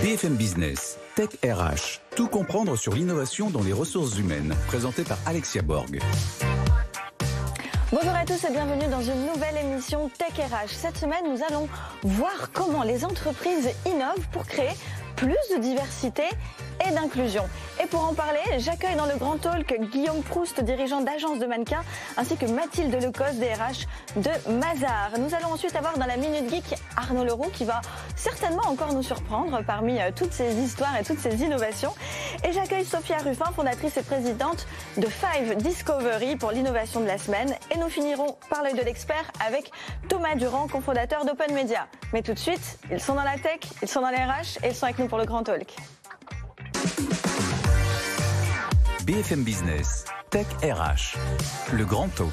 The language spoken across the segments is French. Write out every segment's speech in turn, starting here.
BFM Business, Tech RH, tout comprendre sur l'innovation dans les ressources humaines, présenté par Alexia Borg. Bonjour à tous et bienvenue dans une nouvelle émission Tech RH. Cette semaine, nous allons voir comment les entreprises innovent pour créer plus de diversité et d'inclusion. Et pour en parler, j'accueille dans le grand talk Guillaume Proust, dirigeant d'agence de mannequins, ainsi que Mathilde Lecos, DRH de Mazar. Nous allons ensuite avoir dans la Minute Geek Arnaud Leroux qui va certainement encore nous surprendre parmi euh, toutes ces histoires et toutes ces innovations. Et j'accueille Sophia Ruffin, fondatrice et présidente de Five Discovery pour l'innovation de la semaine. Et nous finirons par l'œil de l'expert avec Thomas Durand, cofondateur d'Open Media. Mais tout de suite, ils sont dans la tech, ils sont dans les RH et ils sont avec nous pour le grand talk. BFM Business, Tech RH, le grand talk.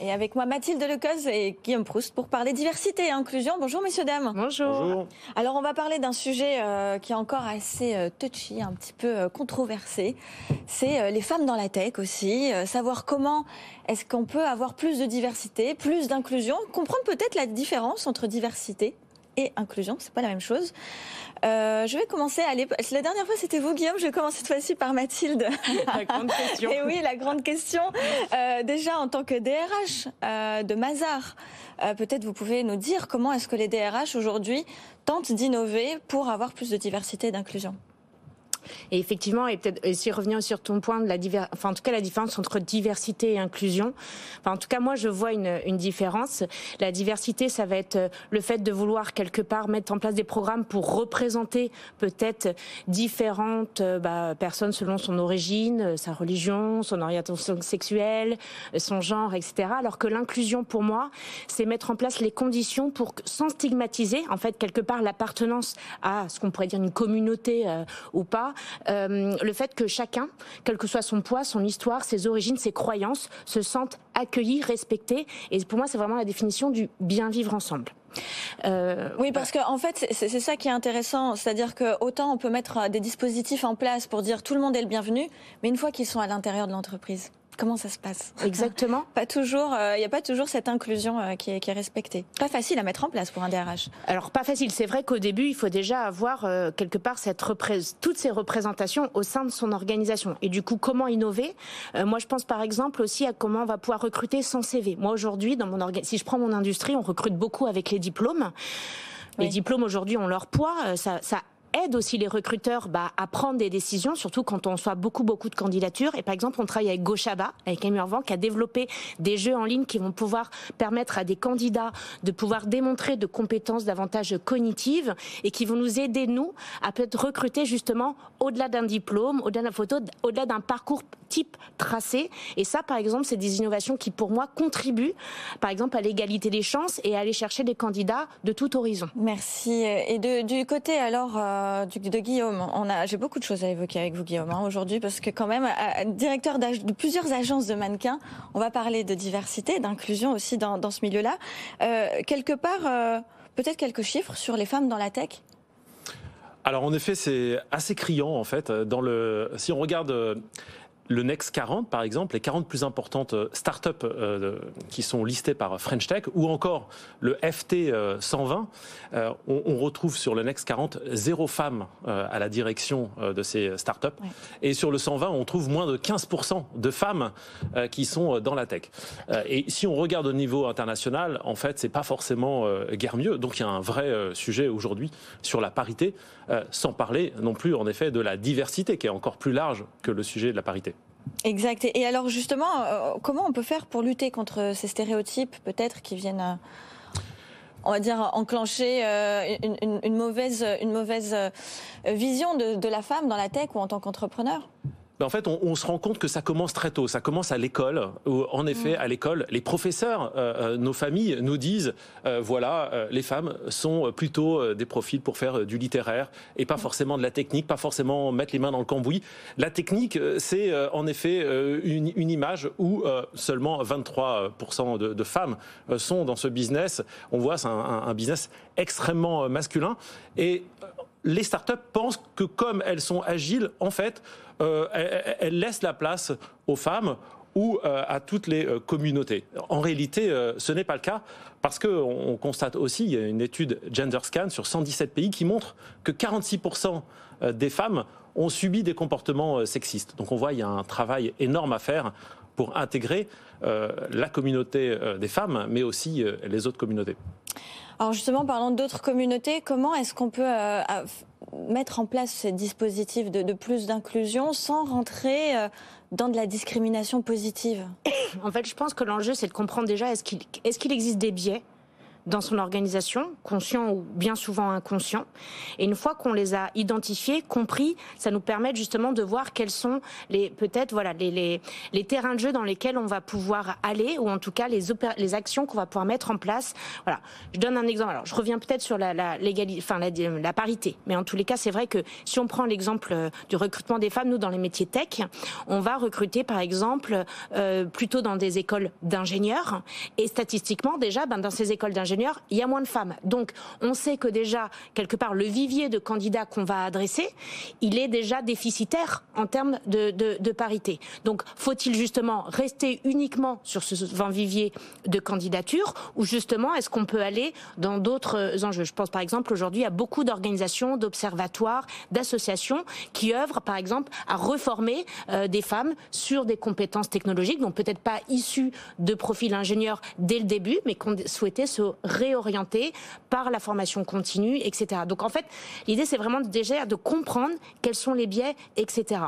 Et avec moi Mathilde Lecoz et Guillaume Proust pour parler diversité et inclusion. Bonjour messieurs dames. Bonjour. Alors on va parler d'un sujet euh, qui est encore assez euh, touchy, un petit peu euh, controversé. C'est les femmes dans la tech aussi. savoir comment est-ce qu'on peut avoir plus de diversité, plus d'inclusion, comprendre peut-être la différence entre diversité et inclusion, c'est pas la même chose. Euh, je vais commencer à aller. La dernière fois, c'était vous, Guillaume. Je vais commencer cette fois-ci par Mathilde. La grande question. et oui, la grande question. Euh, déjà, en tant que DRH euh, de Mazar, peut-être vous pouvez nous dire comment est-ce que les DRH aujourd'hui tentent d'innover pour avoir plus de diversité et d'inclusion? Et effectivement, et peut-être aussi revenir sur ton point de la enfin en tout cas la différence entre diversité et inclusion. Enfin, en tout cas, moi je vois une, une différence. La diversité, ça va être euh, le fait de vouloir quelque part mettre en place des programmes pour représenter peut-être différentes euh, bah, personnes selon son origine, euh, sa religion, son orientation sexuelle, son genre, etc. Alors que l'inclusion, pour moi, c'est mettre en place les conditions pour, sans stigmatiser, en fait, quelque part l'appartenance à ce qu'on pourrait dire une communauté ou pas, euh, le fait que chacun, quel que soit son poids, son histoire, ses origines, ses croyances, se sente accueillis, respectés. Et pour moi, c'est vraiment la définition du bien vivre ensemble. Euh, oui, parce qu'en en fait, c'est ça qui est intéressant. C'est-à-dire que autant on peut mettre des dispositifs en place pour dire tout le monde est le bienvenu, mais une fois qu'ils sont à l'intérieur de l'entreprise, Comment ça se passe? Exactement. pas toujours, il euh, n'y a pas toujours cette inclusion euh, qui, est, qui, est, respectée. Pas facile à mettre en place pour un DRH. Alors pas facile. C'est vrai qu'au début, il faut déjà avoir euh, quelque part cette toutes ces représentations au sein de son organisation. Et du coup, comment innover? Moi, je pense par exemple aussi à comment on va pouvoir recruter sans CV. Moi aujourd'hui, dans mon si je prends mon industrie, on recrute beaucoup avec les diplômes. Les diplômes aujourd'hui ont leur poids, ça, ça aide aussi les recruteurs bah, à prendre des décisions, surtout quand on soit beaucoup beaucoup de candidatures. Et par exemple, on travaille avec Gochaba, avec Emurvan, qui a développé des jeux en ligne qui vont pouvoir permettre à des candidats de pouvoir démontrer de compétences davantage cognitives et qui vont nous aider nous à peut-être recruter justement au-delà d'un diplôme, au-delà d'un photo, au-delà d'un parcours type tracé. Et ça, par exemple, c'est des innovations qui, pour moi, contribuent, par exemple, à l'égalité des chances et à aller chercher des candidats de tout horizon. Merci. Et de, du côté alors euh, de Guillaume, on a, j'ai beaucoup de choses à évoquer avec vous, Guillaume, hein, aujourd'hui, parce que quand même, directeur de plusieurs agences de mannequins, on va parler de diversité, d'inclusion aussi dans, dans ce milieu-là. Euh, quelque part, euh, peut-être quelques chiffres sur les femmes dans la tech? Alors en effet, c'est assez criant en fait. Dans le, si on regarde le Next 40, par exemple, les 40 plus importantes euh, startups euh, qui sont listées par French Tech, ou encore le FT 120, euh, on, retrouve sur le Next 40 zéro femme à la direction de ces startups. Et sur le 120, on trouve moins de 15% de femmes qui sont dans la tech. et si on regarde au niveau international, en fait, c'est pas forcément guère mieux. Donc il y a un vrai sujet aujourd'hui sur la parité, sans parler non plus, en effet, de la diversité qui est encore plus large que le sujet de la parité. Exact. Et alors justement, euh, comment on peut faire pour lutter contre ces stéréotypes peut-être qui viennent... Euh, on va dire enclencher euh, une, mauvaise, une mauvaise vision de, la femme dans la tech ou en tant qu'entrepreneur? Ben, en fait, on, se rend compte que ça commence très tôt. Ça commence à l'école. Où, en effet, mm. à l'école, les professeurs, nos familles nous disent, voilà, les femmes sont plutôt des profils pour faire du littéraire et pas mm. forcément de la technique, pas forcément mettre les mains dans le cambouis. La technique, c'est en effet une, une, image où seulement 23% de, de, femmes sont dans ce business. On voit, c'est un, un business extrêmement masculin. Et les startups pensent que comme elles sont agiles, en fait, euh, elles, laissent la place aux femmes ou euh, à toutes les euh, communautés. En réalité, ce n'est pas le cas parce qu'on constate aussi, il y a une étude GenderScan sur 117 pays qui montre que 46% des femmes ont subi des comportements sexistes. Donc on voit, il y a un travail énorme à faire pour intégrer la communauté des femmes, mais aussi les autres communautés. Alors justement, parlant d'autres communautés, comment est-ce qu'on peut euh, mettre en place ces dispositifs de, plus d'inclusion sans rentrer euh, dans de la discrimination positive? En fait, je pense que l'enjeu, c'est de comprendre déjà est-ce qu'il est qu'il existe des biais dans son organisation, conscient ou bien souvent inconscient. Et une fois qu'on les a identifiés, compris, ça nous permet justement de voir quels sont les peut-être voilà les, les, les, terrains de jeu dans lesquels on va pouvoir aller ou en tout cas les, les actions qu'on va pouvoir mettre en place. Voilà, je donne un exemple. Alors je reviens peut-être sur la, enfin la, parité, mais en tous les cas c'est vrai que si on prend l'exemple euh, du recrutement des femmes, nous dans les métiers tech, on va recruter par exemple euh, plutôt dans des écoles d'ingénieurs et statistiquement déjà ben, dans ces écoles d'ingénieurs il y a moins de femmes. Donc, on sait que déjà, quelque part, le vivier de candidats qu'on va adresser, il est déjà déficitaire en termes de, parité. Donc, faut-il justement rester uniquement sur ce vivier de candidature ou justement, est-ce qu'on peut aller dans d'autres enjeux? Je pense par exemple aujourd'hui à beaucoup d'organisations, d'observatoires, d'associations qui œuvrent par exemple à reformer euh, des femmes sur des compétences technologiques, donc peut-être pas issues de profils ingénieurs dès le début, mais qu'on souhaitait se réorienter par la formation continue, etc. Donc en fait, l'idée c'est vraiment déjà de comprendre quels sont les biais, etc.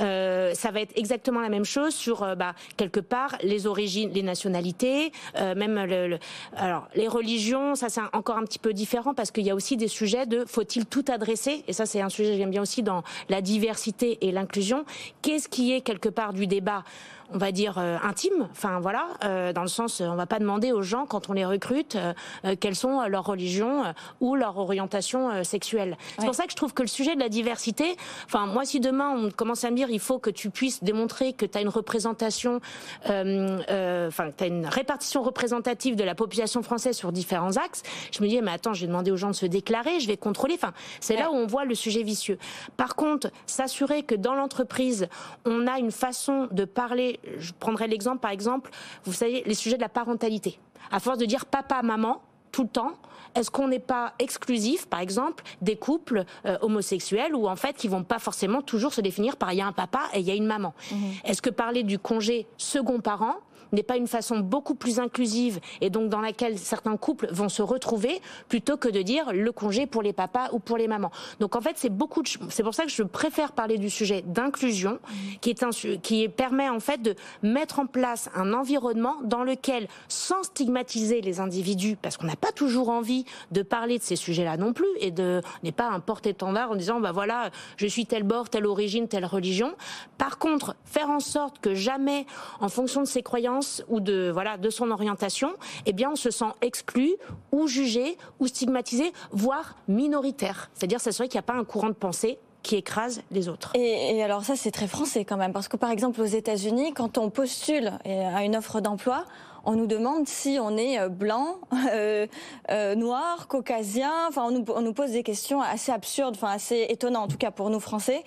Euh, ça va être exactement la même chose sur euh, bah, quelque part les origines, les nationalités, euh, même le, alors les religions, ça c'est encore un petit peu différent parce qu'il y a aussi des sujets de faut-il tout adresser et ça c'est un sujet que j'aime bien aussi dans la diversité et l'inclusion. Qu'est-ce qui est quelque part du débat on va dire euh, intime. Enfin voilà, euh, dans le sens, on va pas demander aux gens quand on les recrute euh, quelles sont leurs religions ou leur orientation sexuelle. C'est pour ça que je trouve que le sujet de la diversité, enfin moi si demain on commence à me dire il faut que tu puisses démontrer que tu as une représentation, enfin tu as une répartition représentative de la population française sur différents axes, je me dis mais attends, j'ai demandé aux gens de se déclarer, je vais contrôler. Enfin c'est là où on voit le sujet vicieux. Par contre, s'assurer que dans l'entreprise on a une façon de parler je prendrai l'exemple, par exemple, vous savez, les sujets de la parentalité. À force de dire papa, maman, tout le temps, est-ce qu'on n'est pas exclusif, par exemple, des couples euh, homosexuels où en fait ils vont pas forcément toujours se définir par il y a un papa et il y a une maman? Mmh. Est-ce que parler du congé second parent n'est pas une façon beaucoup plus inclusive et donc dans laquelle certains couples vont se retrouver plutôt que de dire le congé pour les papas ou pour les mamans. Donc en fait, c'est beaucoup c'est pour ça que je préfère parler du sujet d'inclusion qui est un qui permet en fait de mettre en place un environnement dans lequel sans stigmatiser les individus parce qu'on n'a pas toujours envie de parler de ces sujets-là non plus et de n'est pas un porte-étendard en disant bah voilà, je suis tel bord, telle origine, telle religion. Par contre, faire en sorte que jamais en fonction de ses croyances ou de voilà de son orientation, eh bien on se sent exclu ou jugé ou stigmatisé, voire minoritaire. C'est-à-dire s'assurer qu'il n'y a pas un courant de pensée qui écrase les autres. Et, alors ça, c'est très français quand même, parce que par exemple aux États-Unis, quand on postule à une offre d'emploi, on nous demande si on est euh, blanc, euh, euh, noir, caucasien. Enfin, on nous, pose des questions assez absurdes, enfin assez étonnantes en tout cas pour nous Français.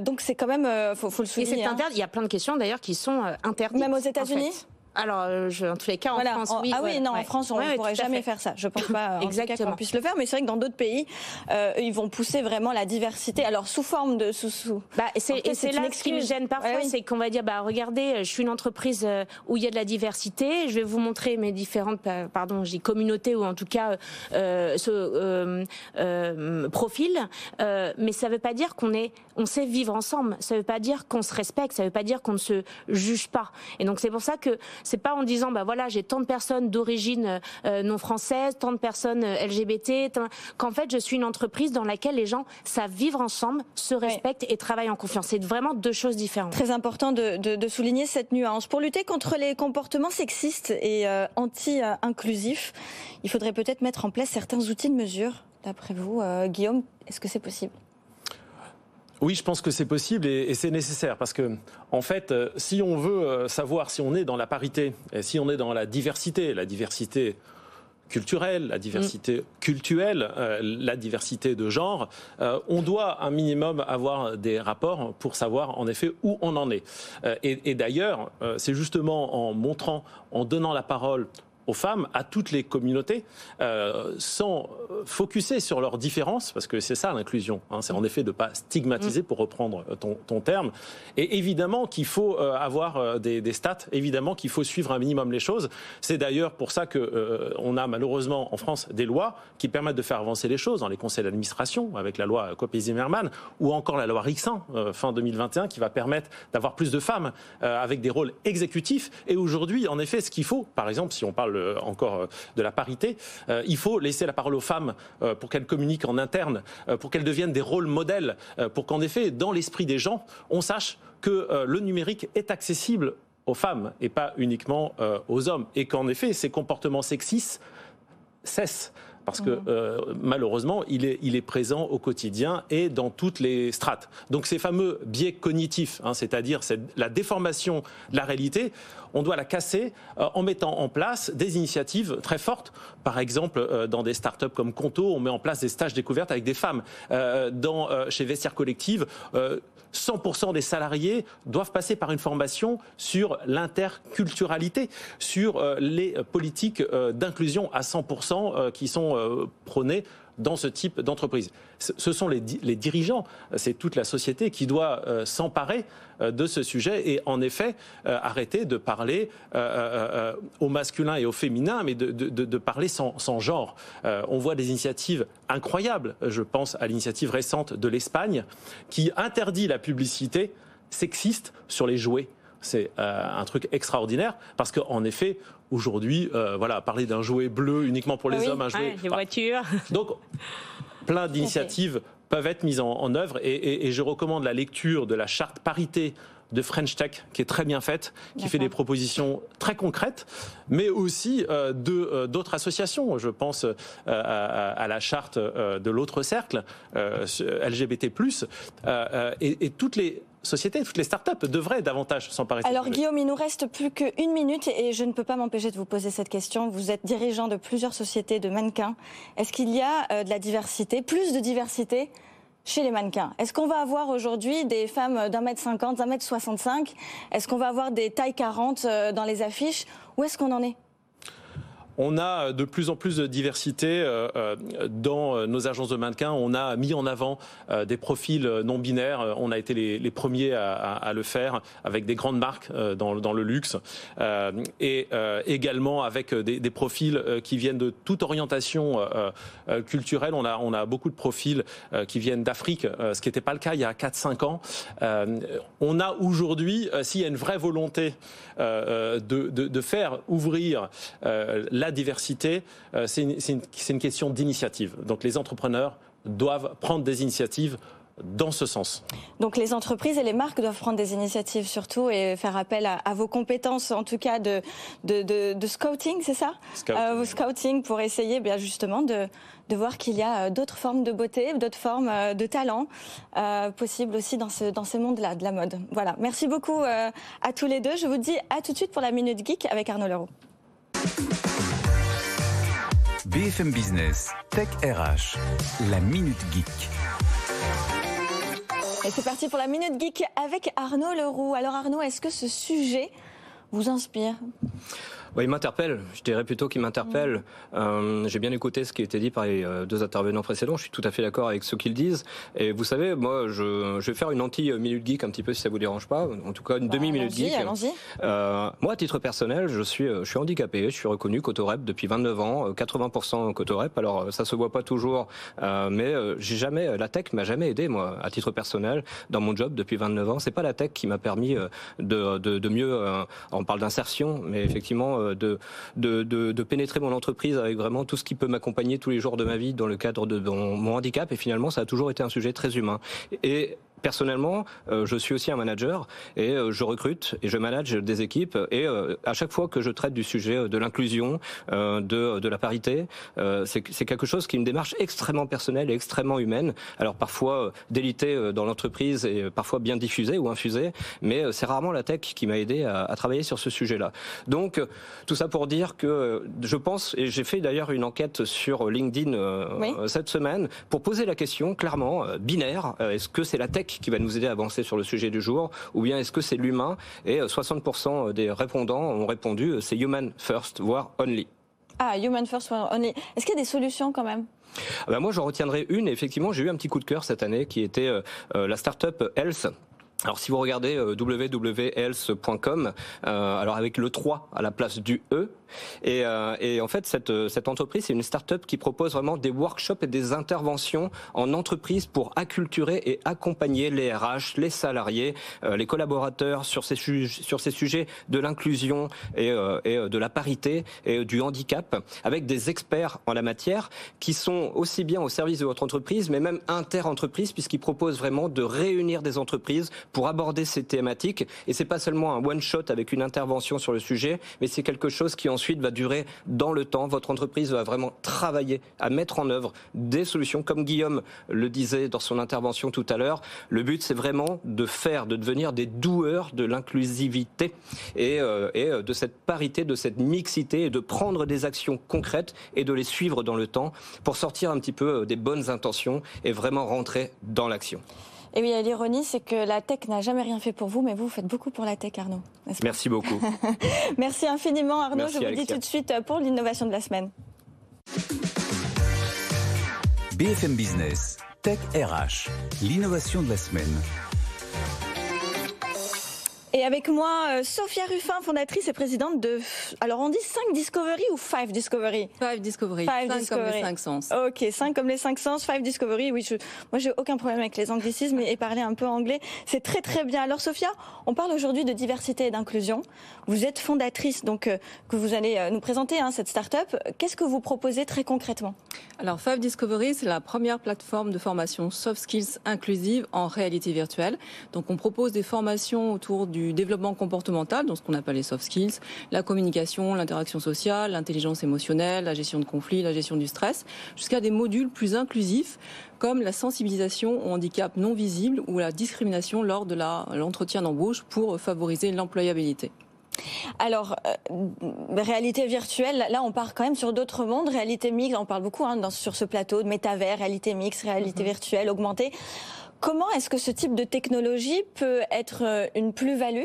donc c'est quand même, faut, faut le souligner. Et c'est hein. Il y a plein de questions d'ailleurs qui sont interdites. Même aux États-Unis? Alors, euh, je, en tous les cas, en France, oui. Ah oui, non, en France, on ne pourrait jamais faire ça. Je pense pas qu'on puisse le faire, mais c'est vrai que dans d'autres pays, euh, ils vont pousser vraiment la diversité. Alors, sous forme de sous-sous. Bah, et c'est là ce qui me gêne parfois, c'est qu'on va dire, bah, regardez, je suis une entreprise euh, où il y a de la diversité, je vais vous montrer mes différentes, pardon, j'ai communautés ou en tout cas euh, ce euh, profil, mais ça ne veut pas dire qu'on est, on sait vivre ensemble. Ça ne veut pas dire qu'on se respecte. Ça ne veut pas dire qu'on ne se juge pas. Et donc, c'est pour ça que C'est pas en disant bah voilà j'ai tant de personnes d'origine non française, tant de personnes LGBT, qu'en fait je suis une entreprise dans laquelle les gens savent vivre ensemble, se respectent et travaillent en confiance. C'est vraiment deux choses différentes. Très important de, de, souligner cette nuance. Pour lutter contre les comportements sexistes et anti-inclusifs, il faudrait peut-être mettre en place certains outils de mesure. D'après vous, Guillaume, est-ce que c'est possible? Oui, je pense que c'est possible et, c'est nécessaire parce que, en fait, euh, si on veut euh, savoir si on est dans la parité et si on est dans la diversité, la diversité culturelle, la diversité mm. culturelle, euh, la diversité de genre, on doit un minimum avoir des rapports pour savoir en effet où on en est. et, et d'ailleurs, c'est justement en montrant, en donnant la parole aux femmes, à toutes les communautés, euh, sans focuser sur leurs différences, parce que c'est ça l'inclusion. Hein, c'est en effet de ne pas stigmatiser, pour reprendre ton, ton terme. Et évidemment qu'il faut euh, avoir euh, des, des, stats, évidemment qu'il faut suivre un minimum les choses. C'est d'ailleurs pour ça que euh, on a malheureusement en France des lois qui permettent de faire avancer les choses dans les conseils d'administration, avec la loi Copé-Zimmermann, ou encore la loi Rixin, fin 2021, qui va permettre d'avoir plus de femmes avec des rôles exécutifs. Et aujourd'hui, en effet, ce qu'il faut, par exemple, si on parle encore euh, de la parité. Euh, il faut laisser la parole aux femmes euh, pour qu'elles communiquent en interne, pour qu'elles deviennent des rôles modèles, pour qu'en effet, dans l'esprit des gens, on sache que le numérique est accessible aux femmes et pas uniquement aux hommes. Et qu'en effet, ces comportements sexistes cessent parce que mmh. malheureusement, il est, il est, présent au quotidien et dans toutes les strates. Donc ces fameux biais cognitifs, hein, c'est-à-dire la déformation de la réalité, on doit la casser euh, en mettant en place des initiatives très fortes. Par exemple, euh, dans des startups comme Conto, on met en place des stages découvertes avec des femmes. Euh, dans, chez Vestiaire Collective, 100% des salariés doivent passer par une formation sur l'interculturalité, sur les politiques d'inclusion à 100% qui sont prônées dans ce type d'entreprise. Ce sont les, dirigeants, c'est toute la société qui doit euh, s'emparer euh, de ce sujet et en effet euh, arrêter de parler au masculin et au féminin, mais de, parler sans, genre. on voit des initiatives incroyables. Je pense à l'initiative récente de l'Espagne qui interdit la publicité sexiste sur les jouets. C'est un truc extraordinaire parce qu'en effet, aujourd'hui, euh, voilà, parler d'un jouet bleu uniquement pour les hommes, un jouet. les voitures. Donc, plein d'initiatives peuvent être mises en, œuvre et, je recommande la lecture de la charte parité de French Tech qui est très bien faite, qui fait des propositions très concrètes, mais aussi euh, de euh, d'autres associations. Je pense à, la charte de l'autre cercle LGBT+, et, et toutes les société, toutes les startups devraient davantage s'emparer. Alors Guillaume, il nous reste plus qu'une minute et je ne peux pas m'empêcher de vous poser cette question. Vous êtes dirigeant de plusieurs sociétés de mannequins. Est-ce qu'il y a euh, de la diversité, plus de diversité chez les mannequins? Est-ce qu'on va avoir aujourd'hui des femmes d'un mètre cinquante, d'un mètre soixante-cinq? Est-ce qu'on va avoir des tailles 40 euh, dans les affiches? Où est-ce qu'on en est? On a de plus en plus de diversité euh, euh, dans euh, nos agences de mannequins. On a mis en avant des profils non binaires. On a été les, premiers à, le faire avec des grandes marques dans, le luxe et également avec des, profils qui viennent de toute orientation culturelle. On a, on a beaucoup de profils qui viennent d'Afrique, ce qui n'était pas le cas il y a 4-5 ans. on a aujourd'hui, s'il y a une vraie volonté de, de, faire ouvrir la la diversité, euh, c'est une, question d'initiative. Donc les entrepreneurs doivent prendre des initiatives dans ce sens. Donc les entreprises et les marques doivent prendre des initiatives surtout et faire appel à, vos compétences, en tout cas de, de, scouting, c'est ça? Scouting. Euh, scouting pour essayer bien justement de, de voir qu'il y a euh, d'autres formes de beauté, d'autres formes de talent possibles aussi dans ce, dans ce monde-là de la mode. Voilà, merci beaucoup à tous les deux. Je vous dis à tout de suite pour la Minute Geek avec Arnaud Leroux. BFM Business, Tech RH, la Minute Geek. Et c'est parti pour la Minute Geek avec Arnaud Leroux. Alors Arnaud, est-ce que ce sujet vous inspire? Il m'interpelle. Je dirais plutôt qu'il m'interpelle. Mm. Euh, j'ai bien écouté ce qui a été dit par les euh, deux intervenants précédents. Je suis tout à fait d'accord avec ce qu'ils disent. Et vous savez, moi, je, je vais faire une anti-minute geek un petit peu si ça vous dérange pas. En tout cas, une bah, demi-minute geek. Euh, moi, à titre personnel, je suis, je suis handicapé. Je suis reconnu Cotorep depuis 29 ans, 80% Cotorep. Alors, ça se voit pas toujours, euh, mais j'ai jamais, la tech m'a jamais aidé, moi, à titre personnel, dans mon job depuis 29 ans. C'est pas la tech qui m'a permis de, de, de mieux. on parle d'insertion, mais effectivement de, de, pénétrer mon entreprise avec vraiment tout ce qui peut m'accompagner tous les jours de ma vie dans le cadre de mon handicap. Et finalement, ça a toujours été un sujet très humain. Et personnellement, euh, je suis aussi un manager et euh, je recrute et je manage des équipes. Et euh, à chaque fois que je traite du sujet de l'inclusion, de, de la parité, c'est quelque chose qui est une démarche extrêmement personnelle et extrêmement humaine. Alors parfois délité dans l'entreprise et parfois bien diffusée ou infusée, mais c'est rarement la tech qui m'a aidé à, à, travailler sur ce sujet-là. Donc tout ça pour dire que je pense, et j'ai fait d'ailleurs une enquête sur LinkedIn cette semaine, pour poser la question clairement, binaire, est-ce que c'est la tech qui va nous aider à avancer sur le sujet du jour, ou bien est-ce que c'est l'humain Et 60% euh, des répondants ont répondu euh, c'est human first, voire only. Ah, human first, voire only. Est-ce qu'il y a des solutions quand même? Ah ben moi, j'en retiendrai une. effectivement, j'ai eu un petit coup de cœur cette année qui était euh, la startup Health. Alors si vous regardez www.health.com, alors avec le 3 à la place du E, et, euh, et en fait, cette, cette entreprise, c'est une start-up qui propose vraiment des workshops et des interventions en entreprise pour acculturer et accompagner les RH, les salariés, euh, les collaborateurs sur ces, sur ces sujets de l'inclusion et, euh, et de la parité et du handicap, avec des experts en la matière qui sont aussi bien au service de votre entreprise, mais même inter-entreprise, puisqu'ils proposent vraiment de réunir des entreprises pour aborder ces thématiques. Et c'est pas seulement un one-shot avec une intervention sur le sujet, mais c'est quelque chose qui ensuite va durer dans le temps. Votre entreprise va vraiment travailler à mettre en œuvre des solutions, comme Guillaume le disait dans son intervention tout à l'heure. Le but, c'est vraiment de faire, de devenir des doueurs de l'inclusivité et, euh, euh, de cette parité, de cette mixité, et de prendre des actions concrètes et de les suivre dans le temps pour sortir un petit peu euh, des bonnes intentions et vraiment rentrer dans l'action. Et oui, l'ironie, c'est que la tech n'a jamais rien fait pour vous, mais vous faites beaucoup pour la tech, Arnaud. Merci beaucoup. Merci infiniment, Arnaud. Je vous dis tout de suite pour l'innovation de la semaine. BFM Business, Tech RH, l'innovation de la semaine. Et avec moi, euh, Sophia Ruffin, fondatrice et présidente de. Alors, on dit 5 Discovery ou 5 Discovery 5 Discovery. 5 comme les 5 sens. Ok, 5 comme les 5 sens, 5 Discovery. Oui, je, moi, j'ai aucun problème avec les anglicismes et, parler un peu anglais. C'est très, très bien. Alors, Sophia, on parle aujourd'hui de diversité et d'inclusion. Vous êtes fondatrice, donc, euh, que vous allez euh, nous présenter, hein, cette start-up. Qu'est-ce que vous proposez très concrètement? Alors, 5 Discovery, c'est la première plateforme de formation soft skills inclusive en réalité virtuelle. Donc, on propose des formations autour du développement comportemental, dans ce qu'on appelle les soft skills, la communication, l'interaction sociale, l'intelligence émotionnelle, la gestion de conflits, la gestion du stress, jusqu'à des modules plus inclusifs comme la sensibilisation au handicap non visible ou la discrimination lors de l'entretien d'embauche pour favoriser l'employabilité. Alors, euh, réalité virtuelle, là on part quand même sur d'autres mondes, réalité mixte, on parle beaucoup hein, sur ce plateau de métavers, réalité mixte, réalité mm-hmm. virtuelle, augmentée. Comment est-ce que ce type de technologie peut être euh, une plus-value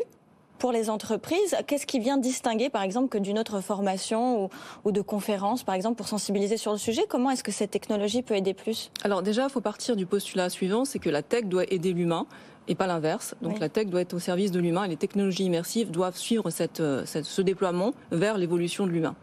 pour les entreprises? Qu'est-ce qui vient distinguer, par exemple, que d'une autre formation ou, de conférence, par exemple, pour sensibiliser sur le sujet? Comment est-ce que cette technologie peut aider plus? Alors déjà, il faut partir du postulat suivant, c'est que la tech doit aider l'humain et pas l'inverse. Donc la tech doit être au service de l'humain et les technologies immersives doivent suivre euh, ce déploiement vers l'évolution de l'humain.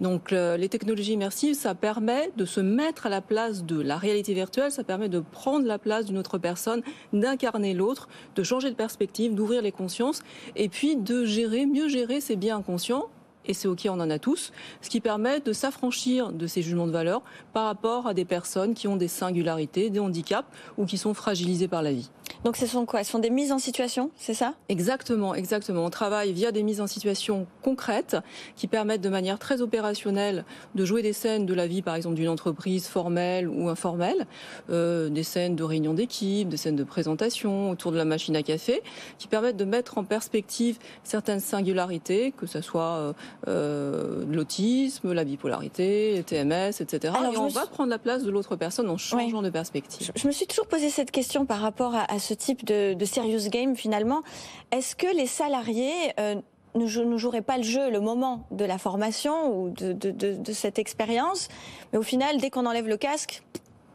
Donc euh, les technologies immersives, ça permet de se mettre à la place de la réalité virtuelle, ça permet de prendre la place d'une autre personne, d'incarner l'autre, de changer de perspective, d'ouvrir les consciences et puis de gérer, mieux gérer ses biens inconscients et c'est OK, on en a tous, ce qui permet de s'affranchir de ces jugements de valeur par rapport à des personnes qui ont des singularités, des handicaps ou qui sont fragilisées par la vie. Donc ce sont quoi? Ce sont des mises en situation, c'est ça? Exactement, exactement. On travaille via des mises en situation concrètes qui permettent de manière très opérationnelle de jouer des scènes de la vie, par exemple, d'une entreprise formelle ou informelle, euh, des scènes de réunion d'équipe, des scènes de présentation autour de la machine à café, qui permettent de mettre en perspective certaines singularités, que ce soit euh, euh, l'autisme, la bipolarité, les TMS, etc. Alors, Et on va prendre la place de l'autre personne en changeant de perspective. Je, me suis toujours posé cette question par rapport à, à ce type de, de serious game finalement. Est-ce que les salariés euh, ne, jouerait pas le jeu le moment de la formation ou de, cette expérience, mais au final, dès qu'on enlève le casque,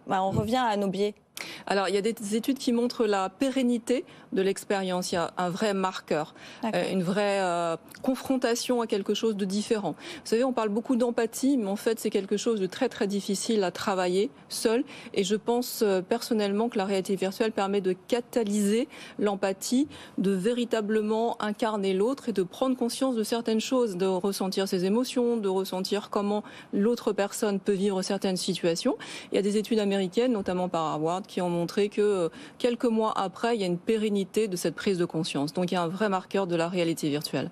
bah, on revient à nos biais. Alors, il y a des études qui montrent la pérennité de l'expérience. Il y a un vrai marqueur, euh, une vraie euh, confrontation à quelque chose de différent. Vous savez, on parle beaucoup d'empathie, mais en fait, c'est quelque chose de très très difficile à travailler seul. Et je pense euh, personnellement que la réalité virtuelle permet de catalyser l'empathie, de véritablement incarner l'autre et de prendre conscience de certaines choses, de ressentir ses émotions, de ressentir comment l'autre personne peut vivre certaines situations. Il y a des études américaines, notamment par Harvard, qui ont montré que euh, quelques mois après, il y a une pérennité de cette prise de conscience. Donc il y a un vrai marqueur de la réalité virtuelle.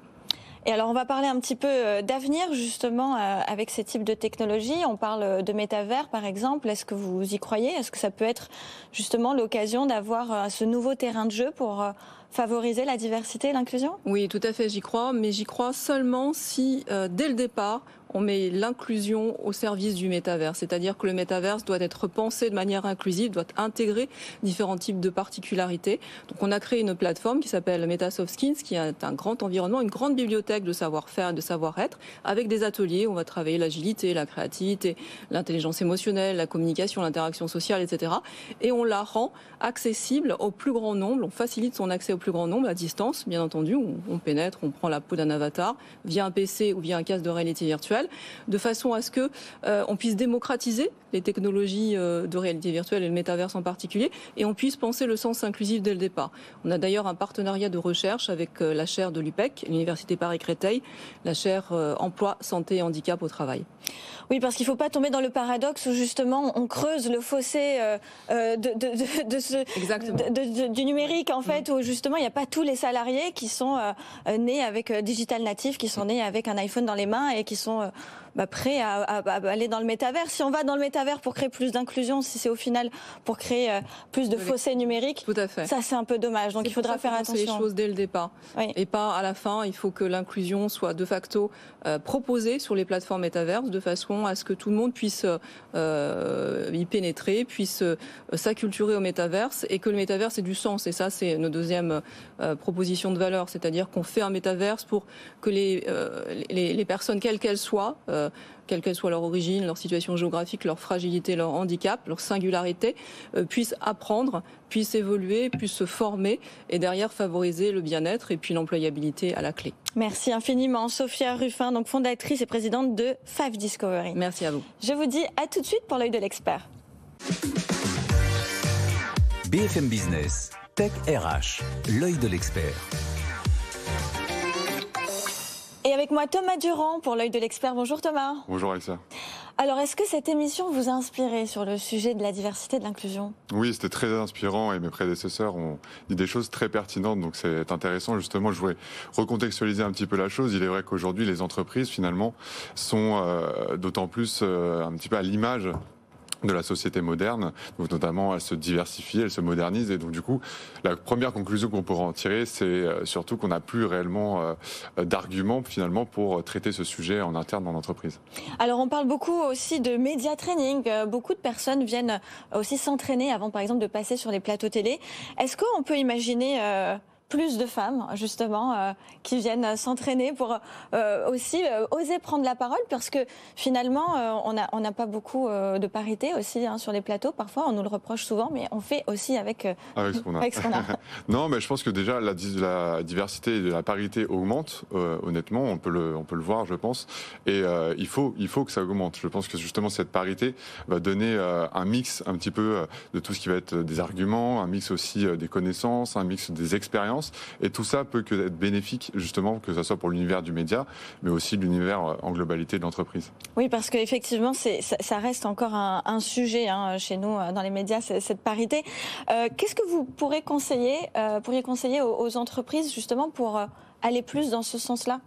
Et alors, on va parler un petit peu euh, d'avenir, justement, euh, avec ces types de technologies. On parle de métavers, par exemple. Est-ce que vous y croyez? Est-ce que ça peut être, justement, l'occasion d'avoir ce nouveau terrain de jeu pour favoriser la diversité et l'inclusion? Oui, tout à fait, j'y crois. Mais j'y crois seulement si, dès le départ, on met l'inclusion au service du métaverse. C'est-à-dire que le métaverse doit être pensé de manière inclusive, doit intégrer différents types de particularités. Donc on a créé une plateforme qui s'appelle Metasoft Skins, qui est un grand environnement, une grande bibliothèque de savoir-faire et de savoir-être, avec des ateliers où on va travailler l'agilité, la créativité, l'intelligence émotionnelle, la communication, l'interaction sociale, etc. Et on la rend accessible au plus grand nombre, on facilite son accès au plus grand nombre à distance, bien entendu, on, on pénètre, on prend la peau d'un avatar via un PC ou via un casque de réalité virtuelle de façon à ce que euh, on puisse démocratiser les technologies euh, de réalité virtuelle et le métaverse en particulier, et on puisse penser le sens inclusif dès le départ. On a d'ailleurs un partenariat de recherche avec euh, la chaire de l'UPEC, l'Université Paris-Créteil, la chaire emploi, santé et handicap au travail. Oui, parce qu'il ne faut pas tomber dans le paradoxe où justement on creuse le fossé de, ce, du numérique en fait, où justement il n'y a pas tous les salariés qui sont nés avec digital natif, qui sont nés avec un iPhone dans les mains et qui sont euh, bah, prêt à, aller dans le métavers. Si on va dans le métavers pour créer plus d'inclusion, si c'est au final pour créer euh, plus de fossés numériques, Tout à fait. ça c'est un peu dommage. Donc il faudra faire attention. les choses dès le départ et pas à la fin. Il faut que l'inclusion soit de facto euh, proposée sur les plateformes métaverses de façon à ce que tout le monde puisse euh, y pénétrer, puisse s'acculturer au métaverse et que le métaverse ait du sens. Et ça, c'est notre deuxième proposition de valeur, c'est-à-dire qu'on fait un métaverse pour que les, les, les personnes, quelles qu'elles soient, euh, quelle qu'elle soit leur origine, leur situation géographique, leur fragilité, leur handicap, leur singularité, euh, puissent apprendre, puissent évoluer, puissent se former et derrière favoriser le bien-être et puis l'employabilité à la clé. Merci infiniment, Sophia Ruffin, donc fondatrice et présidente de Five Discovery. Merci à vous. Je vous dis à tout de suite pour l'œil de l'expert. BFM Business, Tech RH, l'œil de l'expert. Et avec moi Thomas Durand pour l'œil de l'expert. Bonjour Thomas. Bonjour Alexia. Alors, est-ce que cette émission vous a inspiré sur le sujet de la diversité et de l'inclusion? Oui, c'était très inspirant et mes prédécesseurs ont dit des choses très pertinentes, donc c'est intéressant. Justement, je voulais recontextualiser un petit peu la chose. Il est vrai qu'aujourd'hui, les entreprises, finalement, sont euh, d'autant plus euh, un petit peu à l'image de la société moderne, donc notamment elle se diversifie, elle se modernise, et donc du coup, la première conclusion qu'on pourra en tirer, c'est euh, surtout qu'on n'a plus réellement euh, d'arguments finalement pour traiter ce sujet en interne dans l'entreprise. Alors on parle beaucoup aussi de média training, euh, beaucoup de personnes viennent aussi s'entraîner avant par exemple de passer sur les plateaux télé. Est-ce qu'on peut imaginer plus de femmes justement euh, qui viennent s'entraîner pour euh, aussi euh, oser prendre la parole parce que finalement on n'a on pas beaucoup de parité aussi hein, sur les plateaux. Parfois on nous le reproche souvent mais on fait aussi avec, avec ce qu'on a, non mais je pense que déjà la, la diversité et la parité augmente honnêtement on peut le on peut le voir je pense. Et il faut il faut que ça augmente. Je pense que justement cette parité va donner un mix un petit peu de tout ce qui va être des arguments un mix aussi des connaissances un mix des expériences et tout ça peut que être bénéfique, justement, que ce soit pour l'univers du média, mais aussi l'univers euh, en globalité de l'entreprise. Oui, parce qu'effectivement, ça reste encore un, sujet hein, chez nous euh, dans les médias, cette parité. Euh, qu'est-ce que vous conseiller, pourriez conseiller aux, entreprises justement pour aller plus dans ce sens-là?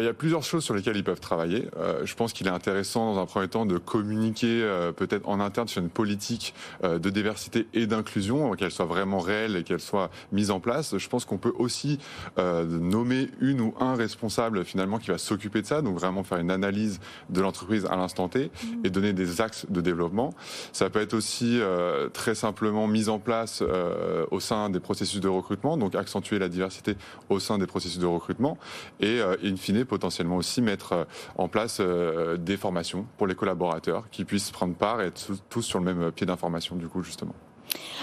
Il y a plusieurs choses sur lesquelles ils peuvent travailler. Euh, je pense qu'il est intéressant dans un premier temps de communiquer euh, peut-être en interne sur une politique euh, de diversité et d'inclusion, qu'elle soit vraiment réelle et qu'elle soit mise en place. Je pense qu'on peut aussi nommer une ou un responsable finalement qui va s'occuper de ça, donc vraiment faire une analyse de l'entreprise à l'instant T et donner des axes de développement. Ça peut être aussi très simplement mise en place au sein des processus de recrutement, donc accentuer la diversité au sein des processus de recrutement et in fine potentiellement aussi mettre euh, en place euh, des formations pour les collaborateurs qui puissent prendre part et être tous sur le même pied d'information du coup justement.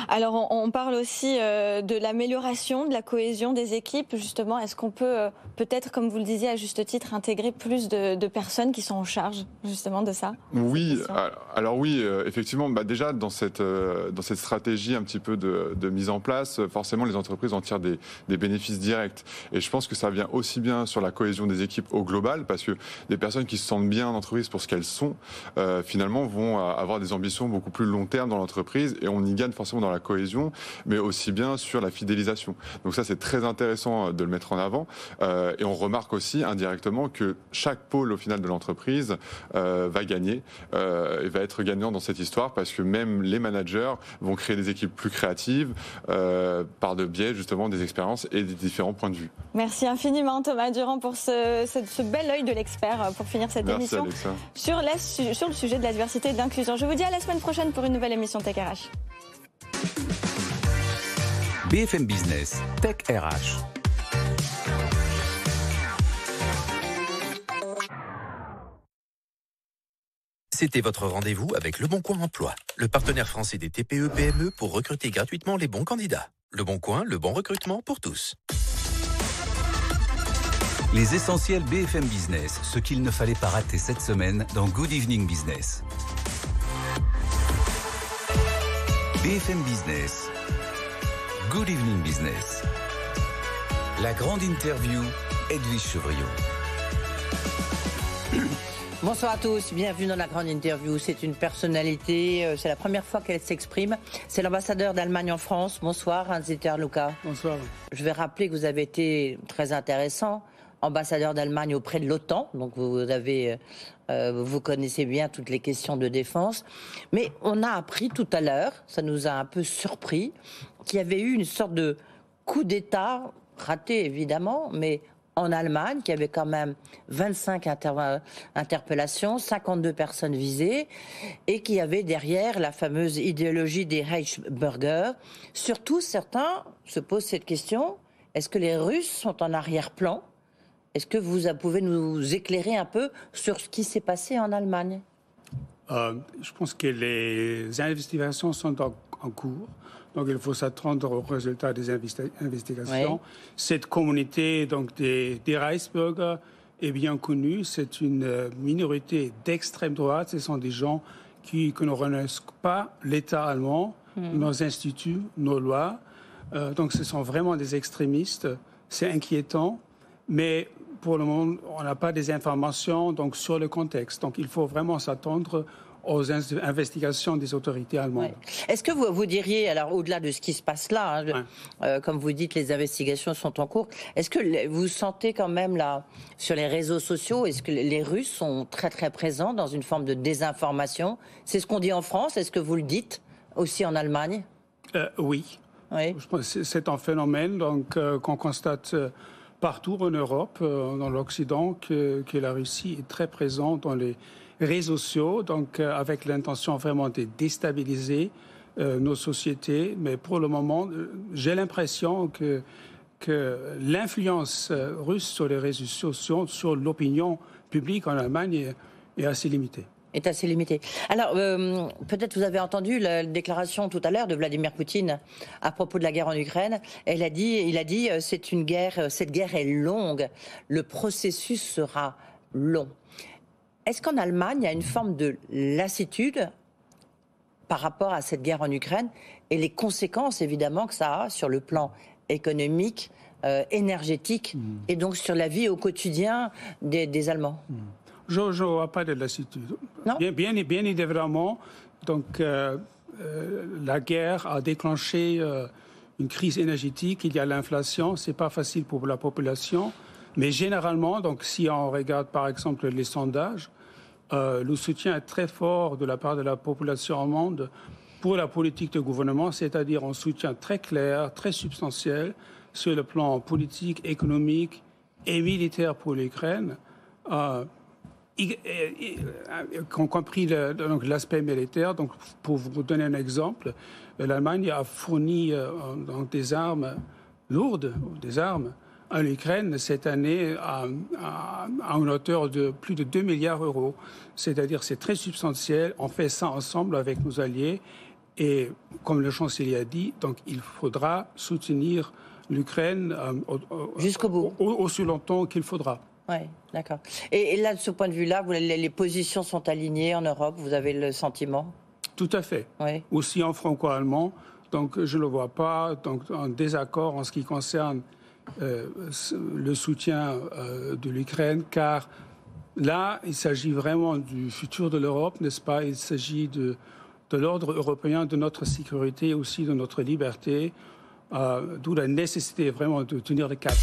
Alors, on, parle aussi euh, de l'amélioration de la cohésion des équipes. Justement, est-ce qu'on peut euh, peut-être, comme vous le disiez à juste titre, intégrer plus de, personnes qui sont en charge justement de ça? Oui. Alors, oui, euh, effectivement, bah, déjà dans cette dans cette stratégie un petit peu de, mise en place, forcément, les entreprises en tirent des, des, bénéfices directs. Et je pense que ça vient aussi bien sur la cohésion des équipes au global, parce que des personnes qui se sentent bien en entreprise pour ce qu'elles sont, finalement, vont avoir des ambitions beaucoup plus long terme dans l'entreprise, et on y gagne forcément dans la cohésion, mais aussi bien sur la fidélisation. Donc ça, c'est très intéressant euh, de le mettre en avant. Euh, et on remarque aussi indirectement que chaque pôle au final de l'entreprise euh, va gagner et va être gagnant dans cette histoire parce que même les managers vont créer des équipes plus créatives par de biais justement des expériences et des différents points de vue. Merci infiniment Thomas Durand pour ce, ce, bel œil de l'expert pour finir cette émission sur, la, sur le sujet de la diversité et de l'inclusion. Je vous dis à la semaine prochaine pour une nouvelle émission Tech RH. BFM Business, Tech RH. C'était votre rendez-vous avec Le Bon Coin Emploi, le partenaire français des TPE-PME e pour recruter gratuitement les bons candidats. Le Bon Coin, le bon recrutement pour tous. Les essentiels BFM Business, ce qu'il ne fallait pas rater cette semaine dans Good Evening Business. BFM Business. Good Evening Business. La grande interview, Edwige Chevriot. Bonsoir à tous, bienvenue dans la grande interview. C'est une personnalité, euh, c'est la première fois qu'elle s'exprime. C'est l'ambassadeur d'Allemagne en France. Bonsoir, Hans-Dieter Luca. Bonsoir. Je vais rappeler que vous avez été très intéressant ambassadeur d'Allemagne auprès de l'OTAN, donc vous avez, euh, vous connaissez bien toutes les questions de défense. Mais on a appris tout à l'heure, ça nous a un peu surpris, qu'il y avait eu une sorte de coup d'État raté évidemment, mais en Allemagne, qui avait quand même 25 interpellations, 52 personnes visées, et qui avait derrière la fameuse idéologie des Reichsbürger. Surtout, certains se posent cette question est-ce que les Russes sont en arrière-plan? Est-ce que vous pouvez nous éclairer un peu sur ce qui s'est passé en Allemagne? Euh, Je pense que les investigations sont en, cours. Donc il faut s'attendre aux résultats des investigations. Cette communauté donc des, des Reichsbürger est bien connue. C'est une euh, minorité d'extrême droite. Ce sont des gens qui, ne reconnaissent pas l'État allemand, hmm. nos instituts, nos lois. Euh, donc ce sont vraiment des extrémistes. C'est inquiétant. Mais pour le moment, on n'a pas des informations donc, sur le contexte. Donc, il faut vraiment s'attendre aux investigations des autorités allemandes. Est-ce que vous, vous diriez, alors au-delà de ce qui se passe là, hein, euh, comme vous dites, les investigations sont en cours, est-ce que vous sentez quand même là, sur les réseaux sociaux, est-ce que les Russes sont très très présents dans une forme de désinformation? C'est ce qu'on dit en France, est-ce que vous le dites aussi en Allemagne? Euh, Oui. oui. C'est un phénomène donc euh, qu'on constate partout en Europe, euh, dans l'Occident, que, la Russie est très présente dans les réseaux sociaux, donc euh, avec l'intention vraiment de déstabiliser euh, nos sociétés. Mais pour le moment, j'ai l'impression que, que l'influence russe sur les réseaux sociaux, sur l'opinion publique en Allemagne est assez limitée est assez limité. Alors, euh, peut-être vous avez entendu la déclaration tout à l'heure de Vladimir Poutine à propos de la guerre en Ukraine. Elle a dit, il a dit, euh, c'est une guerre, euh, cette guerre est longue, le processus sera long. Est-ce qu'en Allemagne, il y a une forme de lassitude par rapport à cette guerre en Ukraine et les conséquences évidemment que ça a sur le plan économique, énergétique mmh. et donc sur la vie au quotidien des, Allemands? Mmh. Je ne vois pas de lassitude. Bien, bien, bien, évidemment, donc, euh, euh, la guerre a déclenché euh, une crise énergétique. Il y a l'inflation. Ce n'est pas facile pour la population. Mais généralement, donc, si on regarde par exemple les sondages, le soutien est très fort de la part de la population au monde pour la politique de gouvernement, c'est-à-dire un soutien très clair, très substantiel sur le plan politique, économique et militaire pour l'Ukraine. Euh, compris l'aspect militaire. Donc, pour vous donner un exemple, l'Allemagne a fourni euh, des armes lourdes, des armes à l'Ukraine cette année à, à, une hauteur de plus de 2 milliards d'euros. C'est-à-dire c'est très substantiel. On fait ça ensemble avec nos alliés. Et comme le chancelier a dit, donc il faudra soutenir l'Ukraine euh, jusqu'au bout, aussi longtemps qu'il faudra. Oui, d'accord. Et, là, de ce point de vue-là, les, les, positions sont alignées en Europe, vous avez le sentiment? Tout à fait. Oui. Aussi en franco-allemand. Donc, je ne le vois pas donc, en désaccord en ce qui concerne euh, le soutien euh, de l'Ukraine, car là, il s'agit vraiment du futur de l'Europe, n'est-ce pas? Il s'agit de, de l'ordre européen, de notre sécurité, aussi de notre liberté, euh, d'où la nécessité vraiment de tenir le cap.